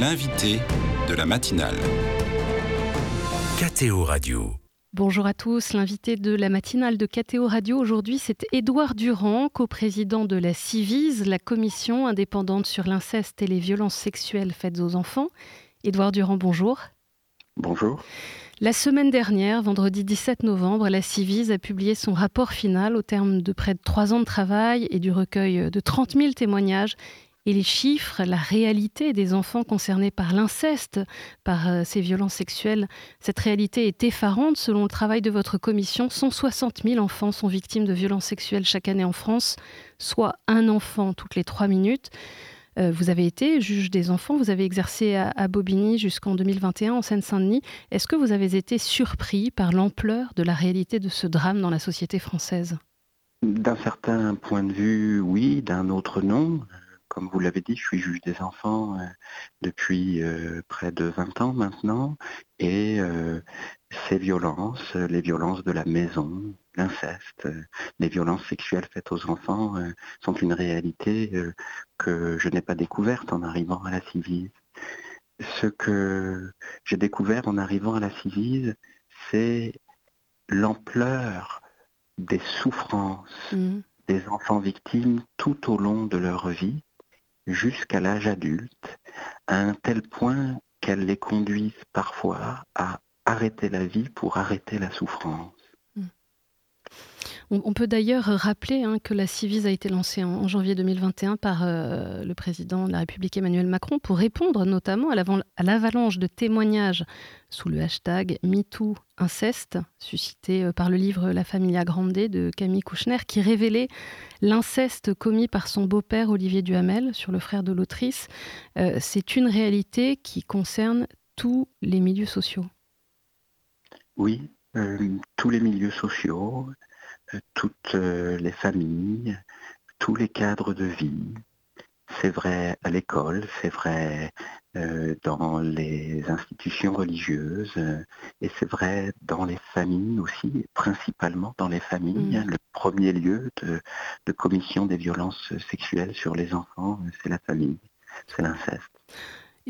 L'invité de la matinale. KTO Radio. Bonjour à tous, l'invité de la matinale de KTO Radio aujourd'hui c'est Édouard Durand, coprésident de la CIVIS, la commission indépendante sur l'inceste et les violences sexuelles faites aux enfants. Édouard Durand, bonjour. Bonjour. La semaine dernière, vendredi 17 novembre, la CIVIS a publié son rapport final au terme de près de trois ans de travail et du recueil de 30 000 témoignages. Et les chiffres, la réalité des enfants concernés par l'inceste, par euh, ces violences sexuelles, cette réalité est effarante. Selon le travail de votre commission, 160 000 enfants sont victimes de violences sexuelles chaque année en France, soit un enfant toutes les trois minutes. Euh, vous avez été juge des enfants, vous avez exercé à, Bobigny jusqu'en 2021 en Seine-Saint-Denis. Est-ce que vous avez été surpris par l'ampleur de la réalité de ce drame dans la société française? D'un certain point de vue, oui, d'un autre non. Comme vous l'avez dit, je suis juge des enfants euh, depuis euh, près de 20 ans maintenant. Et ces violences, les violences de la maison, l'inceste, euh, les violences sexuelles faites aux enfants euh, sont une réalité euh, que je n'ai pas découverte en arrivant à la civile. Ce que j'ai découvert en arrivant à la civile, c'est l'ampleur des souffrances mmh. des enfants victimes tout au long de leur vie, jusqu'à l'âge adulte, à un tel point qu'elles les conduisent parfois à arrêter la vie pour arrêter la souffrance. On, peut d'ailleurs rappeler hein, que la Civis a été lancée en, janvier 2021 par euh, le président de la République Emmanuel Macron pour répondre notamment à l'avalanche de témoignages sous le hashtag MeTooInceste, suscité euh, par le livre La Familia Grande de Camille Kouchner, qui révélait l'inceste commis par son beau-père Olivier Duhamel sur le frère de l'autrice. Euh, c'est une réalité qui concerne tous les milieux sociaux. Oui, tous les milieux sociaux, toutes euh, les familles, tous les cadres de vie. C'est vrai à l'école, c'est vrai euh, dans les institutions religieuses euh, et c'est vrai dans les familles aussi, principalement dans les familles. Mm. Le premier lieu de commission des violences sexuelles sur les enfants, c'est la famille, c'est l'inceste.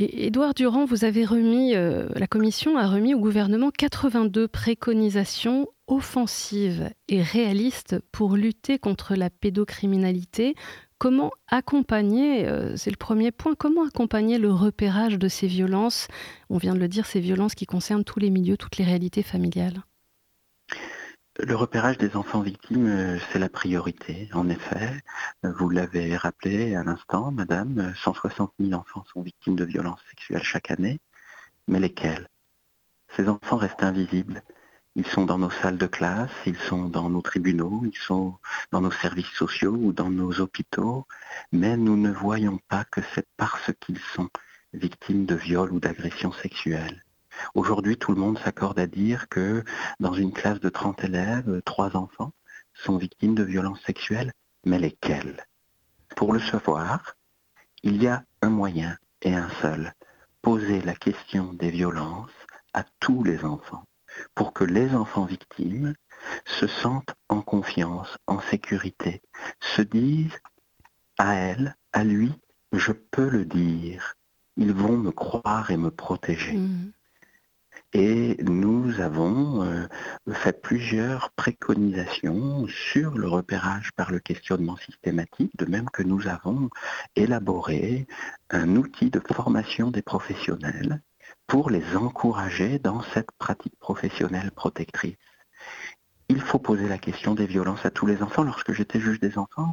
Édouard Durand, vous avez remis, euh, la Commission a remis au gouvernement 82 préconisations offensives et réalistes pour lutter contre la pédocriminalité. Comment accompagner, euh, c'est le premier point, comment accompagner le repérage de ces violences? On vient de le dire, ces violences qui concernent tous les milieux, toutes les réalités familiales. Le repérage des enfants victimes, euh, c'est la priorité. En effet, euh, vous l'avez rappelé à l'instant, Madame, 160 000 enfants sont victimes de violences sexuelles chaque année. Mais lesquels? Ces enfants restent invisibles. Ils sont dans nos salles de classe, ils sont dans nos tribunaux, ils sont dans nos services sociaux ou dans nos hôpitaux, mais nous ne voyons pas que c'est parce qu'ils sont victimes de viols ou d'agressions sexuelles. Aujourd'hui, tout le monde s'accorde à dire que dans une classe de 30 élèves, trois enfants sont victimes de violences sexuelles, mais lesquels Pour le savoir, il y a un moyen et un seul, poser la question des violences à tous les enfants, pour que les enfants victimes se sentent en confiance, en sécurité, se disent à elle, à lui, je peux le dire, ils vont me croire et me protéger. Mmh. Et nous avons euh, fait plusieurs préconisations sur le repérage par le questionnement systématique, de même que nous avons élaboré un outil de formation des professionnels pour les encourager dans cette pratique professionnelle protectrice. Il faut poser la question des violences à tous les enfants. Lorsque j'étais juge des enfants,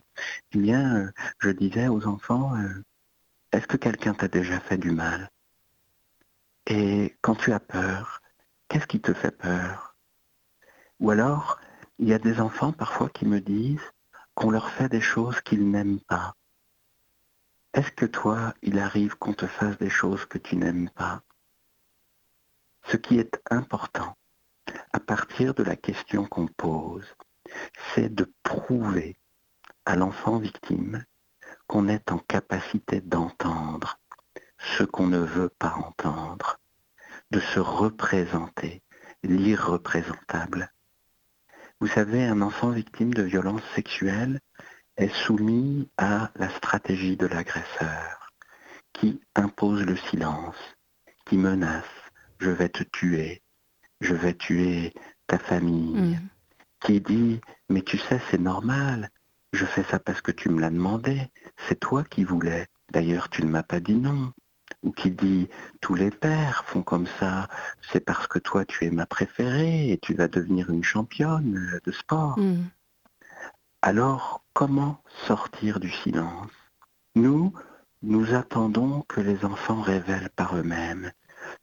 eh bien, euh, je disais aux enfants, euh, est-ce que quelqu'un t'a déjà fait du mal? Et quand tu as peur, qu'est-ce qui te fait peur? Ou alors, il y a des enfants parfois qui me disent qu'on leur fait des choses qu'ils n'aiment pas. Est-ce que toi, il arrive qu'on te fasse des choses que tu n'aimes pas? Ce qui est important, à partir de la question qu'on pose, c'est de prouver à l'enfant victime qu'on est en capacité d'entendre ce qu'on ne veut pas entendre, de se représenter l'irreprésentable. Vous savez, un enfant victime de violences sexuelles est soumis à la stratégie de l'agresseur, qui impose le silence, qui menace, je vais te tuer, je vais tuer ta famille, Mm. qui dit, mais tu sais, c'est normal, je fais ça parce que tu me l'as demandé, c'est toi qui voulais, d'ailleurs tu ne m'as pas dit non. Ou qui dit, tous les pères font comme ça, c'est parce que toi tu es ma préférée et tu vas devenir une championne de sport. Mm. Alors, comment sortir du silence? Nous, nous attendons que les enfants révèlent par eux-mêmes.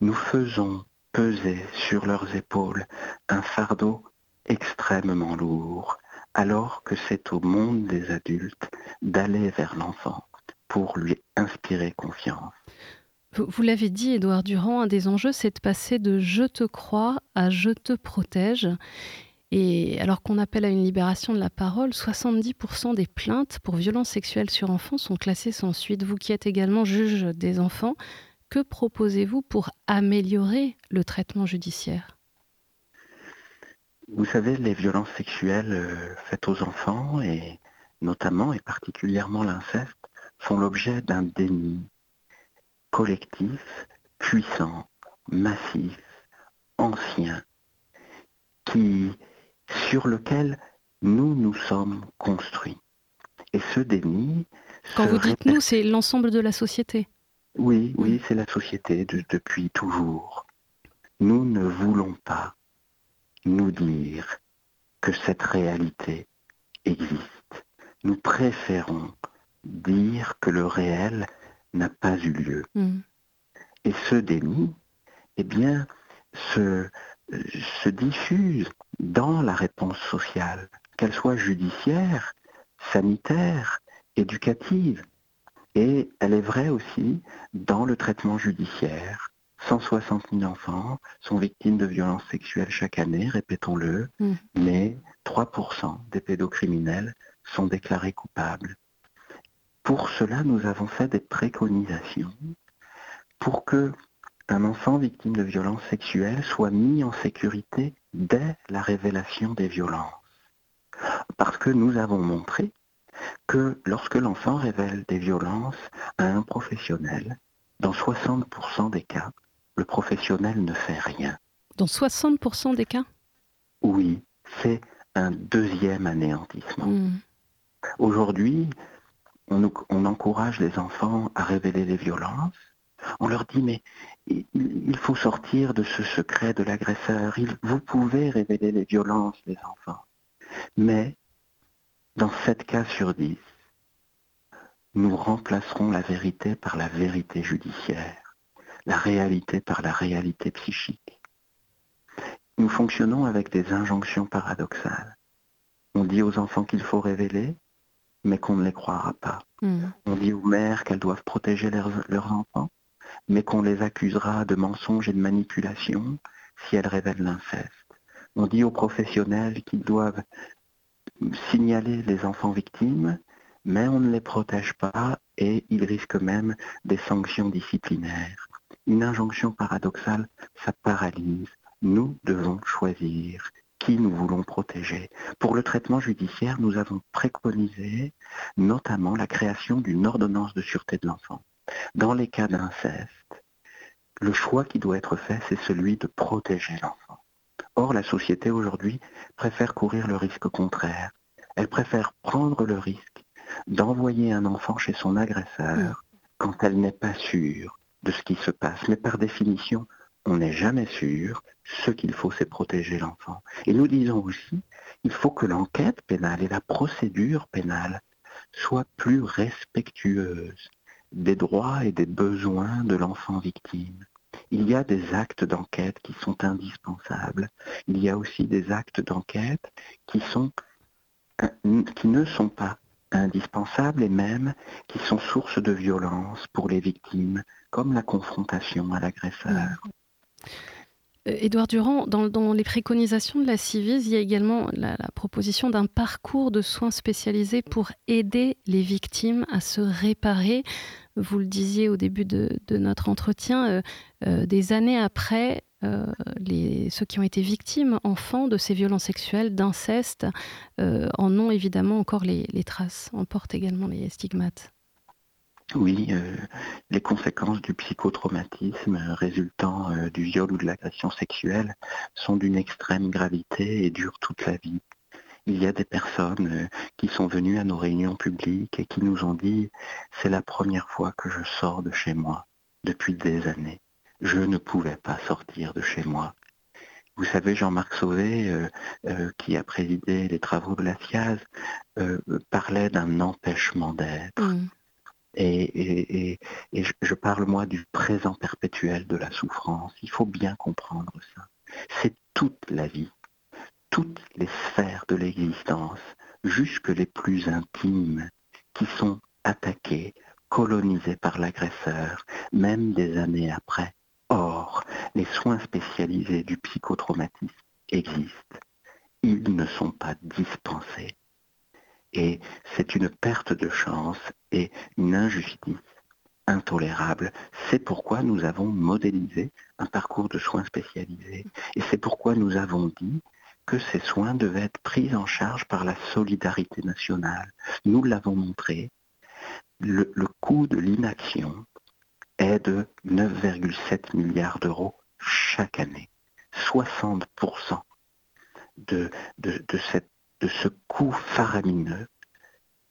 Nous faisons peser sur leurs épaules un fardeau extrêmement lourd, alors que c'est au monde des adultes d'aller vers l'enfant pour lui inspirer confiance. Vous, l'avez dit, Édouard Durand, un des enjeux, c'est de passer de je te crois à je te protège. Et alors qu'on appelle à une libération de la parole, 70% des plaintes pour violences sexuelles sur enfants sont classées sans suite. Vous qui êtes également juge des enfants, que proposez-vous pour améliorer le traitement judiciaire? Vous savez, les violences sexuelles euh, faites aux enfants, et notamment et particulièrement l'inceste, font l'objet d'un déni collectif, puissant, massif, ancien, qui, sur lequel nous nous sommes construits. Et ce déni... Quand vous dites nous, c'est l'ensemble de la société. Oui, oui, c'est la société de- depuis toujours. Nous ne voulons pas nous dire que cette réalité existe. Nous préférons dire que le réel n'a pas eu lieu. Mm. Et ce déni, eh bien, se, se diffuse dans la réponse sociale, qu'elle soit judiciaire, sanitaire, éducative. Et elle est vraie aussi dans le traitement judiciaire. 160 000 enfants sont victimes de violences sexuelles chaque année, répétons-le, Mm. mais 3% des pédocriminels sont déclarés coupables. Pour cela, nous avons fait des préconisations pour que un enfant victime de violences sexuelles soit mis en sécurité dès la révélation des violences. Parce que nous avons montré que lorsque l'enfant révèle des violences à un professionnel, dans 60% des cas, le professionnel ne fait rien. Dans 60% des cas? Oui, c'est un deuxième anéantissement. Mm. Aujourd'hui, on, encourage les enfants à révéler les violences. On leur dit, mais il, il faut sortir de ce secret de l'agresseur. Vous pouvez révéler les violences, les enfants. Mais, dans 7 cas sur 10, nous remplacerons la vérité par la vérité judiciaire, la réalité par la réalité psychique. Nous fonctionnons avec des injonctions paradoxales. On dit aux enfants qu'il faut révéler, mais qu'on ne les croira pas. Mm. On dit aux mères qu'elles doivent protéger leurs, leurs enfants, mais qu'on les accusera de mensonges et de manipulation si elles révèlent l'inceste. On dit aux professionnels qu'ils doivent signaler les enfants victimes, mais on ne les protège pas et ils risquent même des sanctions disciplinaires. Une injonction paradoxale, ça paralyse. Nous devons choisir qui nous voulons protéger. Pour le traitement judiciaire, nous avons préconisé notamment la création d'une ordonnance de sûreté de l'enfant. Dans les cas d'inceste, le choix qui doit être fait, c'est celui de protéger l'enfant. Or, la société aujourd'hui préfère courir le risque contraire. Elle préfère prendre le risque d'envoyer un enfant chez son agresseur quand elle n'est pas sûre de ce qui se passe. Mais par définition, on n'est jamais sûr. Ce qu'il faut, c'est protéger l'enfant. Et nous disons aussi, il faut que l'enquête pénale et la procédure pénale soient plus respectueuses des droits et des besoins de l'enfant victime. Il y a des actes d'enquête qui sont indispensables. Il y a aussi des actes d'enquête qui, ne sont pas indispensables et même qui sont source de violence pour les victimes, comme la confrontation à l'agresseur. Euh, Édouard Durand, dans, les préconisations de la CIVIS, il y a également la, proposition d'un parcours de soins spécialisés pour aider les victimes à se réparer. Vous le disiez au début de, notre entretien, euh, euh, des années après, ceux qui ont été victimes, enfants, de ces violences sexuelles, d'inceste, en ont évidemment encore les, les traces, en portent également les stigmates. Oui, euh, les conséquences du psychotraumatisme résultant euh, du viol ou de l'agression sexuelle sont d'une extrême gravité et durent toute la vie. Il y a des personnes euh, qui sont venues à nos réunions publiques et qui nous ont dit c'est la première fois que je sors de chez moi depuis des années. Je ne pouvais pas sortir de chez moi. Vous savez, Jean-Marc Sauvé, euh, qui a présidé les travaux de la FIAZ, parlait d'un empêchement d'être. Mmh. Et, je parle moi du présent perpétuel de la souffrance. Il faut bien comprendre ça. C'est toute la vie, toutes les sphères de l'existence, jusque les plus intimes, qui sont attaquées, colonisées par l'agresseur, même des années après. Or, les soins spécialisés du psychotraumatisme existent. Ils ne sont pas dispensés. Et c'est une perte de chance et une injustice intolérable. C'est pourquoi nous avons modélisé un parcours de soins spécialisés. Et c'est pourquoi nous avons dit que ces soins devaient être pris en charge par la solidarité nationale. Nous l'avons montré. Le, coût de l'inaction est de 9,7 milliards d'euros chaque année. 60% de, de, de, cette de ce coût faramineux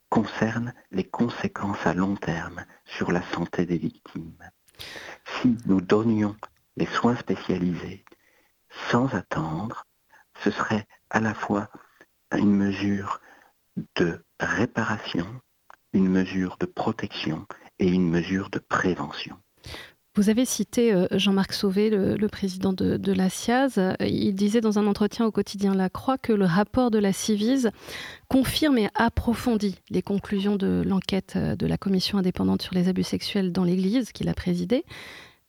concerne les conséquences à long terme sur la santé des victimes. Si nous donnions les soins spécialisés sans attendre, ce serait à la fois une mesure de réparation, une mesure de protection et une mesure de prévention. Vous avez cité euh, Jean-Marc Sauvé, le, président de, la CIAZ. Il disait dans un entretien au quotidien La Croix que le rapport de la Civise confirme et approfondit les conclusions de l'enquête euh, de la commission indépendante sur les abus sexuels dans l'Église qu'il a présidée.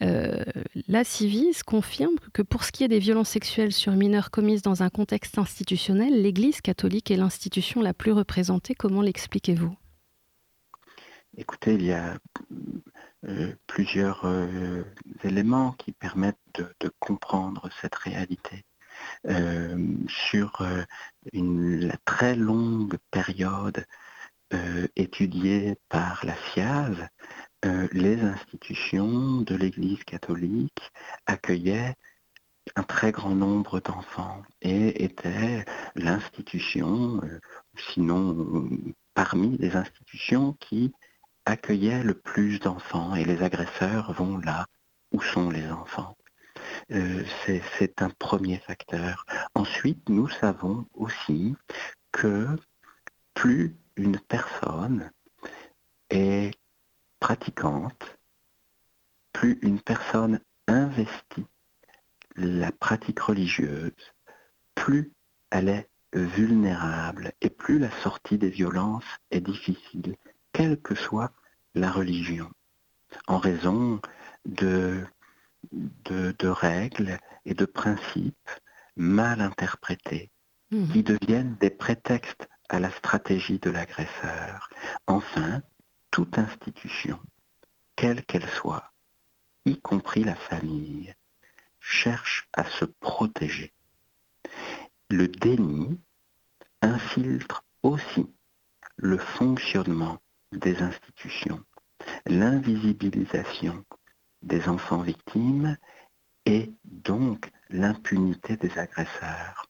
Euh, la Civise confirme que pour ce qui est des violences sexuelles sur mineurs commises dans un contexte institutionnel, l'Église catholique est l'institution la plus représentée. Comment l'expliquez-vous? Écoutez, il y a euh, plusieurs euh, éléments qui permettent de, comprendre cette réalité. Euh, sur la très longue période étudiée par la FIAV, les institutions de l'Église catholique accueillaient un très grand nombre d'enfants et étaient l'institution, sinon parmi les institutions qui accueillait le plus d'enfants et les agresseurs vont là où sont les enfants. Euh, c'est un premier facteur. Ensuite, nous savons aussi que plus une personne est pratiquante, plus une personne investit la pratique religieuse, plus elle est vulnérable et plus la sortie des violences est difficile quelle que soit la religion, en raison de, de, règles et de principes mal interprétés, mmh. qui deviennent des prétextes à la stratégie de l'agresseur. Enfin, toute institution, quelle qu'elle soit, y compris la famille, cherche à se protéger. Le déni infiltre aussi le fonctionnement des institutions, l'invisibilisation des enfants victimes et donc l'impunité des agresseurs.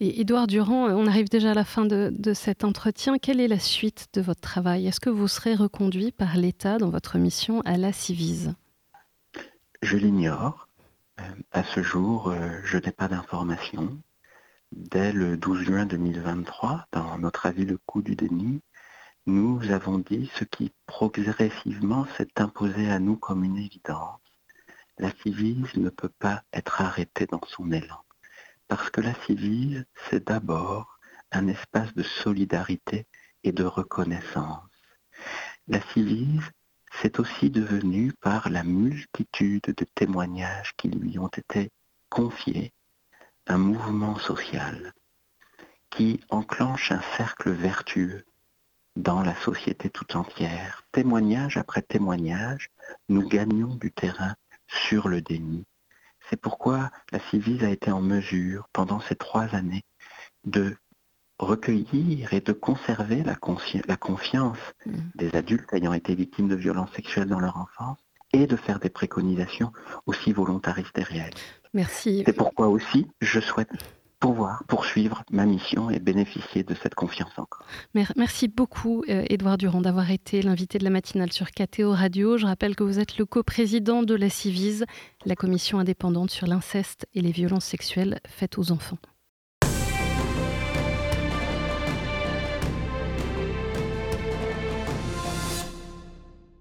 Et Édouard Durand, on arrive déjà à la fin de, cet entretien. Quelle est la suite de votre travail? Est-ce que vous serez reconduit par l'État dans votre mission à la Civise? Je l'ignore. Euh, à ce jour, euh, je n'ai pas d'informations. Dès le 12 juin 2023, dans notre avis le coût du déni, nous avons dit ce qui progressivement s'est imposé à nous comme une évidence. La civise ne peut pas être arrêtée dans son élan, parce que la civise, c'est d'abord un espace de solidarité et de reconnaissance. La civise, c'est aussi devenu par la multitude de témoignages qui lui ont été confiés un mouvement social qui enclenche un cercle vertueux dans la société tout entière. Témoignage après témoignage, nous gagnons du terrain sur le déni. C'est pourquoi la Civise a été en mesure, pendant ces trois années, de recueillir et de conserver la, la confiance mmh. des adultes ayant été victimes de violences sexuelles dans leur enfance et de faire des préconisations aussi volontaristes et réelles. Merci. C'est pourquoi aussi je souhaite pouvoir poursuivre ma mission et bénéficier de cette confiance encore. Merci beaucoup, Edouard euh, Durand, d'avoir été l'invité de la matinale sur KTO Radio. Je rappelle que vous êtes le coprésident de la CIVIS, la commission indépendante sur l'inceste et les violences sexuelles faites aux enfants.